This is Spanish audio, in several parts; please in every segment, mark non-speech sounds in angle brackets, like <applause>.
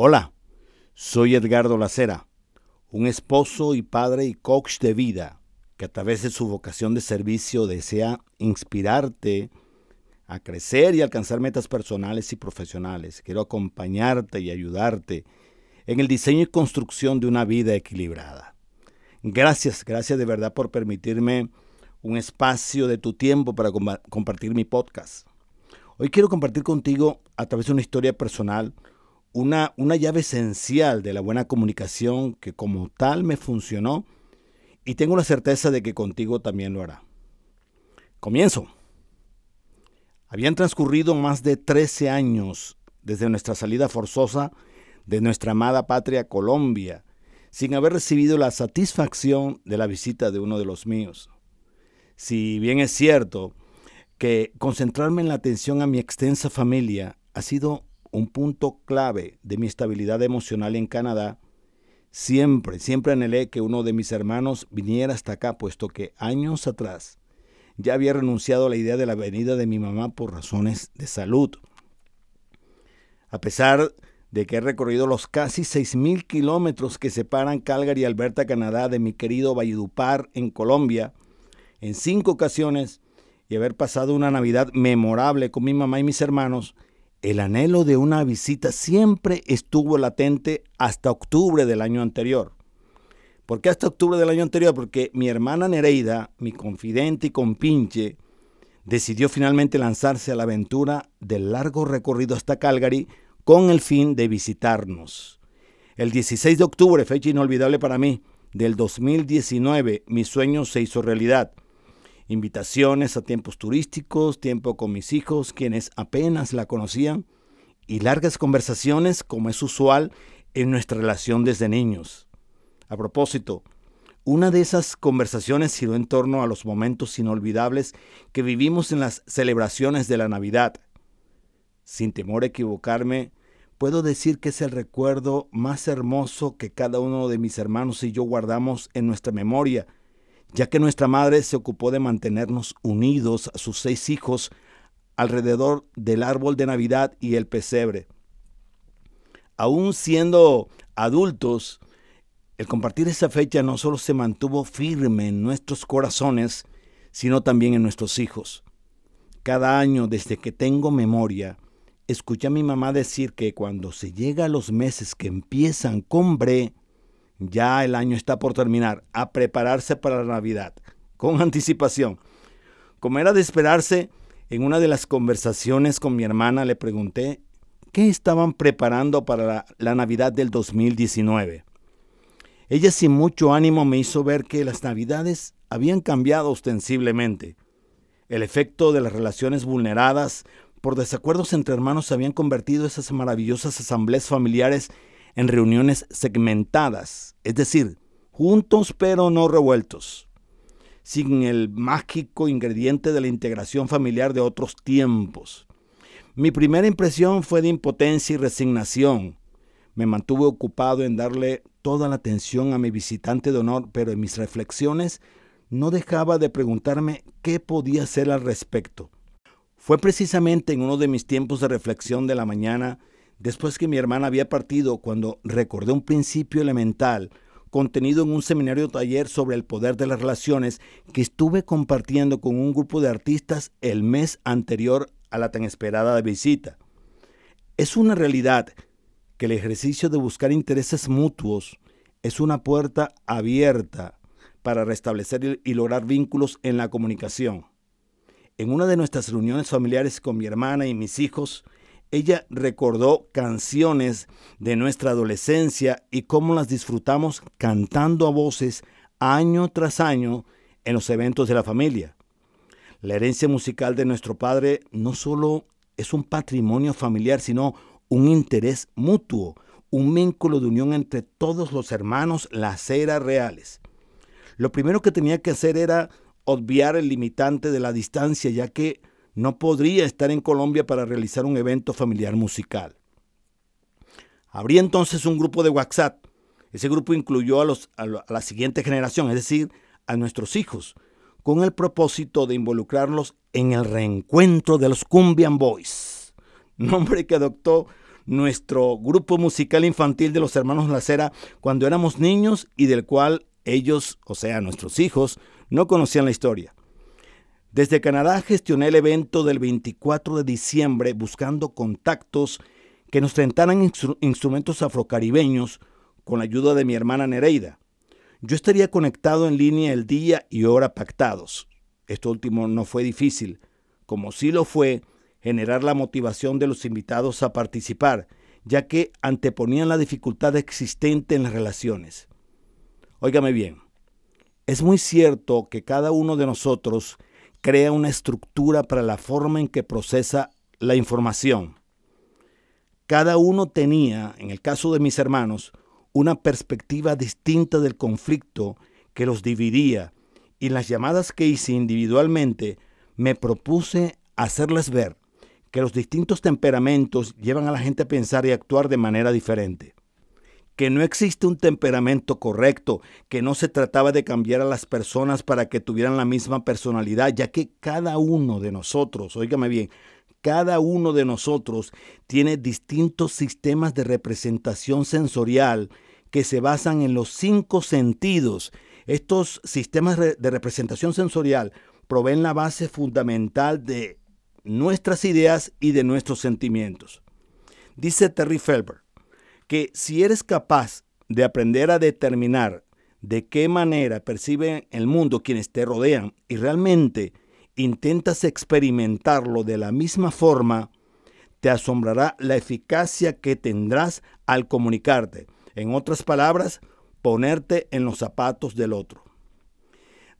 Hola, soy Edgardo Lacera, un esposo y padre y coach de vida que a través de su vocación de servicio desea inspirarte a crecer y alcanzar metas personales y profesionales. Quiero acompañarte y ayudarte en el diseño y construcción de una vida equilibrada. Gracias, gracias de verdad por permitirme un espacio de tu tiempo para compartir mi podcast. Hoy quiero compartir contigo a través de una historia personal una, una llave esencial de la buena comunicación que como tal me funcionó y tengo la certeza de que contigo también lo hará. Comienzo. Habían transcurrido más de 13 años desde nuestra salida forzosa de nuestra amada patria Colombia, sin haber recibido la satisfacción de la visita de uno de los míos. Si bien es cierto que concentrarme en la atención a mi extensa familia ha sido un punto clave de mi estabilidad emocional en Canadá, siempre, siempre anhelé que uno de mis hermanos viniera hasta acá, puesto que años atrás ya había renunciado a la idea de la venida de mi mamá por razones de salud. A pesar de que he recorrido los casi 6.000 kilómetros que separan Calgary y Alberta, Canadá, de mi querido Valledupar, en Colombia, en cinco ocasiones, y haber pasado una Navidad memorable con mi mamá y mis hermanos, el anhelo de una visita siempre estuvo latente hasta octubre del año anterior. ¿Por qué hasta octubre del año anterior? Porque mi hermana Nereida, mi confidente y compinche, decidió finalmente lanzarse a la aventura del largo recorrido hasta Calgary con el fin de visitarnos. El 16 de octubre, fecha inolvidable para mí, del 2019, mi sueño se hizo realidad invitaciones a tiempos turísticos, tiempo con mis hijos, quienes apenas la conocían, y largas conversaciones como es usual en nuestra relación desde niños. A propósito, una de esas conversaciones giró en torno a los momentos inolvidables que vivimos en las celebraciones de la Navidad. Sin temor a equivocarme, puedo decir que es el recuerdo más hermoso que cada uno de mis hermanos y yo guardamos en nuestra memoria, ya que nuestra madre se ocupó de mantenernos unidos a sus seis hijos alrededor del árbol de Navidad y el pesebre. Aún siendo adultos, el compartir esa fecha no solo se mantuvo firme en nuestros corazones, sino también en nuestros hijos. Cada año, desde que tengo memoria, escuché a mi mamá decir que cuando se llega a los meses que empiezan con bre, ya el año está por terminar, a prepararse para la Navidad, con anticipación. Como era de esperarse, en una de las conversaciones con mi hermana le pregunté qué estaban preparando para la, Navidad del 2019. Ella sin mucho ánimo me hizo ver que las Navidades habían cambiado ostensiblemente. El efecto de las relaciones vulneradas por desacuerdos entre hermanos habían convertido esas maravillosas asambleas familiares en reuniones segmentadas, es decir, juntos pero no revueltos, sin el mágico ingrediente de la integración familiar de otros tiempos. Mi primera impresión fue de impotencia y resignación. Me mantuve ocupado en darle toda la atención a mi visitante de honor, pero en mis reflexiones no dejaba de preguntarme qué podía hacer al respecto. Fue precisamente en uno de mis tiempos de reflexión de la mañana después que mi hermana había partido, cuando recordé un principio elemental contenido en un seminario taller sobre el poder de las relaciones que estuve compartiendo con un grupo de artistas el mes anterior a la tan esperada visita. Es una realidad que el ejercicio de buscar intereses mutuos es una puerta abierta para restablecer y lograr vínculos en la comunicación. En una de nuestras reuniones familiares con mi hermana y mis hijos, ella recordó canciones de nuestra adolescencia y cómo las disfrutamos cantando a voces año tras año en los eventos de la familia. La herencia musical de nuestro padre no solo es un patrimonio familiar, sino un interés mutuo, un vínculo de unión entre todos los hermanos, las eras reales. Lo primero que tenía que hacer era obviar el limitante de la distancia, ya que no podría estar en Colombia para realizar un evento familiar musical. Habría entonces un grupo de WhatsApp. Ese grupo incluyó a, los, a, la siguiente generación, es decir, a nuestros hijos, con el propósito de involucrarlos en el reencuentro de los Cumbian Boys, <laughs> nombre que adoptó nuestro grupo musical infantil de los hermanos Lacera cuando éramos niños y del cual ellos, o sea, nuestros hijos, no conocían la historia. Desde Canadá gestioné el evento del 24 de diciembre buscando contactos que nos trentaran instrumentos afrocaribeños con la ayuda de mi hermana Nereida. Yo estaría conectado en línea el día y hora pactados. Esto último no fue difícil, como sí lo fue generar la motivación de los invitados a participar, ya que anteponían la dificultad existente en las relaciones. Óigame bien, es muy cierto que cada uno de nosotros crea una estructura para la forma en que procesa la información. Cada uno tenía, en el caso de mis hermanos, una perspectiva distinta del conflicto que los dividía y las llamadas que hice individualmente me propuse hacerles ver que los distintos temperamentos llevan a la gente a pensar y actuar de manera diferente. Que no existe un temperamento correcto, que no se trataba de cambiar a las personas para que tuvieran la misma personalidad, ya que cada uno de nosotros, óigame bien, cada uno de nosotros tiene distintos sistemas de representación sensorial que se basan en los cinco sentidos. Estos sistemas de representación sensorial proveen la base fundamental de nuestras ideas y de nuestros sentimientos. Dice Terry Felber que si eres capaz de aprender a determinar de qué manera perciben el mundo quienes te rodean y realmente intentas experimentarlo de la misma forma, te asombrará la eficacia que tendrás al comunicarte. En otras palabras, ponerte en los zapatos del otro.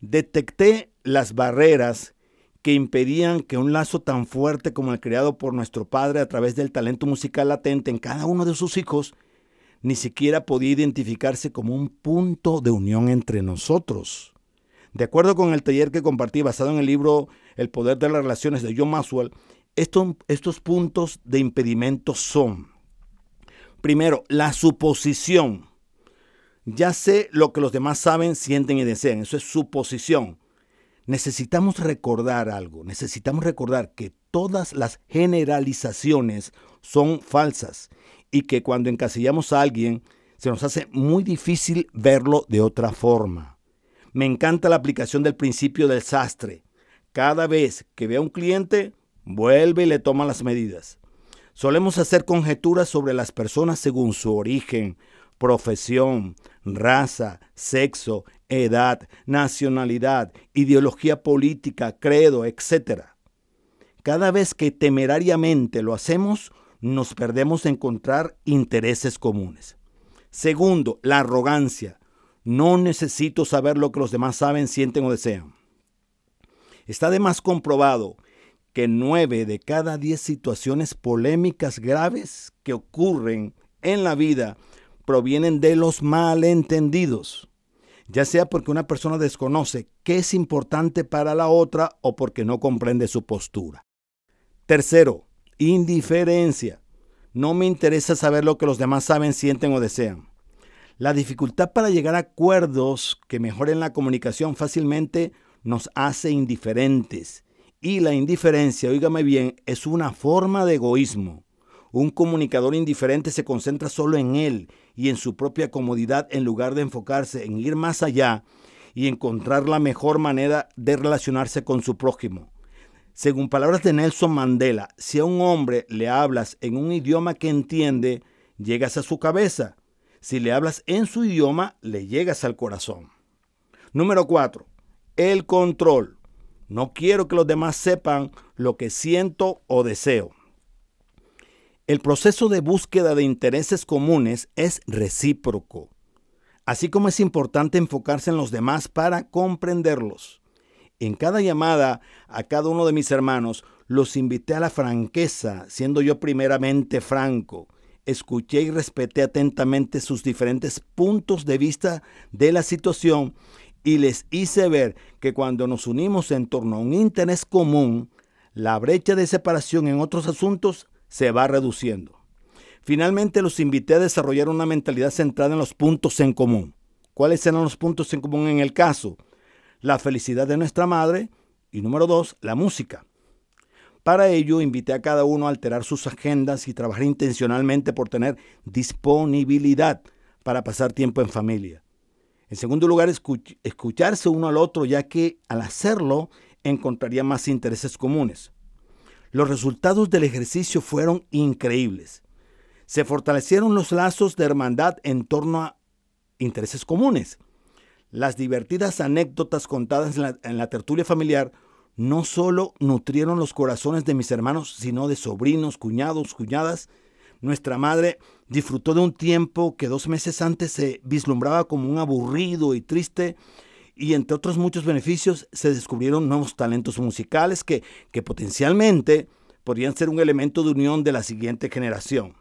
Detecté las barreras que impedían que un lazo tan fuerte como el creado por nuestro Padre a través del talento musical latente en cada uno de sus hijos, ni siquiera podía identificarse como un punto de unión entre nosotros. De acuerdo con el taller que compartí basado en el libro El poder de las relaciones de John Maxwell, estos, estos puntos de impedimento son, primero, la suposición. Ya sé lo que los demás saben, sienten y desean. Eso es suposición. Necesitamos recordar algo. Necesitamos recordar que todas las generalizaciones son falsas y que cuando encasillamos a alguien se nos hace muy difícil verlo de otra forma. Me encanta la aplicación del principio del sastre. Cada vez que ve a un cliente, vuelve y le toma las medidas. Solemos hacer conjeturas sobre las personas según su origen, profesión, raza, sexo, edad, nacionalidad, ideología política, credo, etc. Cada vez que temerariamente lo hacemos, nos perdemos de encontrar intereses comunes. Segundo, la arrogancia. No necesito saber lo que los demás saben, sienten o desean. Está además comprobado que nueve de cada diez situaciones polémicas graves que ocurren en la vida provienen de los malentendidos, ya sea porque una persona desconoce qué es importante para la otra o porque no comprende su postura. Tercero, indiferencia. No me interesa saber lo que los demás saben, sienten o desean. La dificultad para llegar a acuerdos que mejoren la comunicación fácilmente nos hace indiferentes. Y la indiferencia, oígame bien, es una forma de egoísmo. Un comunicador indiferente se concentra solo en él y en su propia comodidad en lugar de enfocarse en ir más allá y encontrar la mejor manera de relacionarse con su prójimo. Según palabras de Nelson Mandela, si a un hombre le hablas en un idioma que entiende, llegas a su cabeza. Si le hablas en su idioma, le llegas al corazón. Número 4. El control. No quiero que los demás sepan lo que siento o deseo. El proceso de búsqueda de intereses comunes es recíproco, así como es importante enfocarse en los demás para comprenderlos. En cada llamada a cada uno de mis hermanos los invité a la franqueza, siendo yo primeramente franco escuché y respeté atentamente sus diferentes puntos de vista de la situación y les hice ver que cuando nos unimos en torno a un interés común, la brecha de separación en otros asuntos se va reduciendo. Finalmente los invité a desarrollar una mentalidad centrada en los puntos en común. ¿Cuáles eran los puntos en común en el caso? La felicidad de nuestra madre y número dos, la música. Para ello, invité a cada uno a alterar sus agendas y trabajar intencionalmente por tener disponibilidad para pasar tiempo en familia. En segundo lugar, escucharse uno al otro, ya que al hacerlo encontraría más intereses comunes. Los resultados del ejercicio fueron increíbles. Se fortalecieron los lazos de hermandad en torno a intereses comunes. Las divertidas anécdotas contadas en la, la tertulia familiar no solo nutrieron los corazones de mis hermanos, sino de sobrinos, cuñados, cuñadas. Nuestra madre disfrutó de un tiempo que dos meses antes se vislumbraba como un aburrido y triste y entre otros muchos beneficios se descubrieron nuevos talentos musicales que, que potencialmente podrían ser un elemento de unión de la siguiente generación.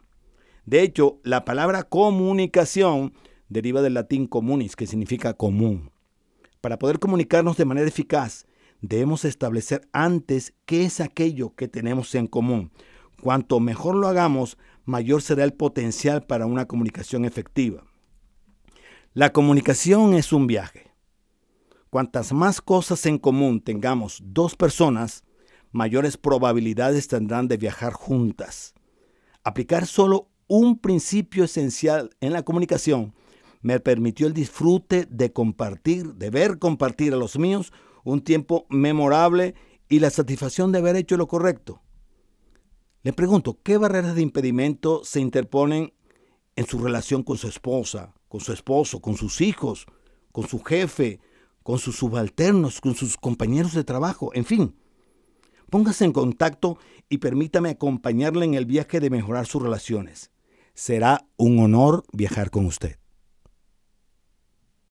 De hecho, la palabra comunicación deriva del latín comunis, que significa común. Para poder comunicarnos de manera eficaz, debemos establecer antes qué es aquello que tenemos en común. Cuanto mejor lo hagamos, mayor será el potencial para una comunicación efectiva. La comunicación es un viaje. Cuantas más cosas en común tengamos dos personas, mayores probabilidades tendrán de viajar juntas. Aplicar solo un principio esencial en la comunicación me permitió el disfrute de compartir, de ver compartir a los míos un tiempo memorable y la satisfacción de haber hecho lo correcto. Le pregunto, ¿qué barreras de impedimento se interponen en su relación con su esposa, con su esposo, con sus hijos, con su jefe, con sus subalternos, con sus compañeros de trabajo, en fin? Póngase en contacto y permítame acompañarle en el viaje de mejorar sus relaciones. Será un honor viajar con usted.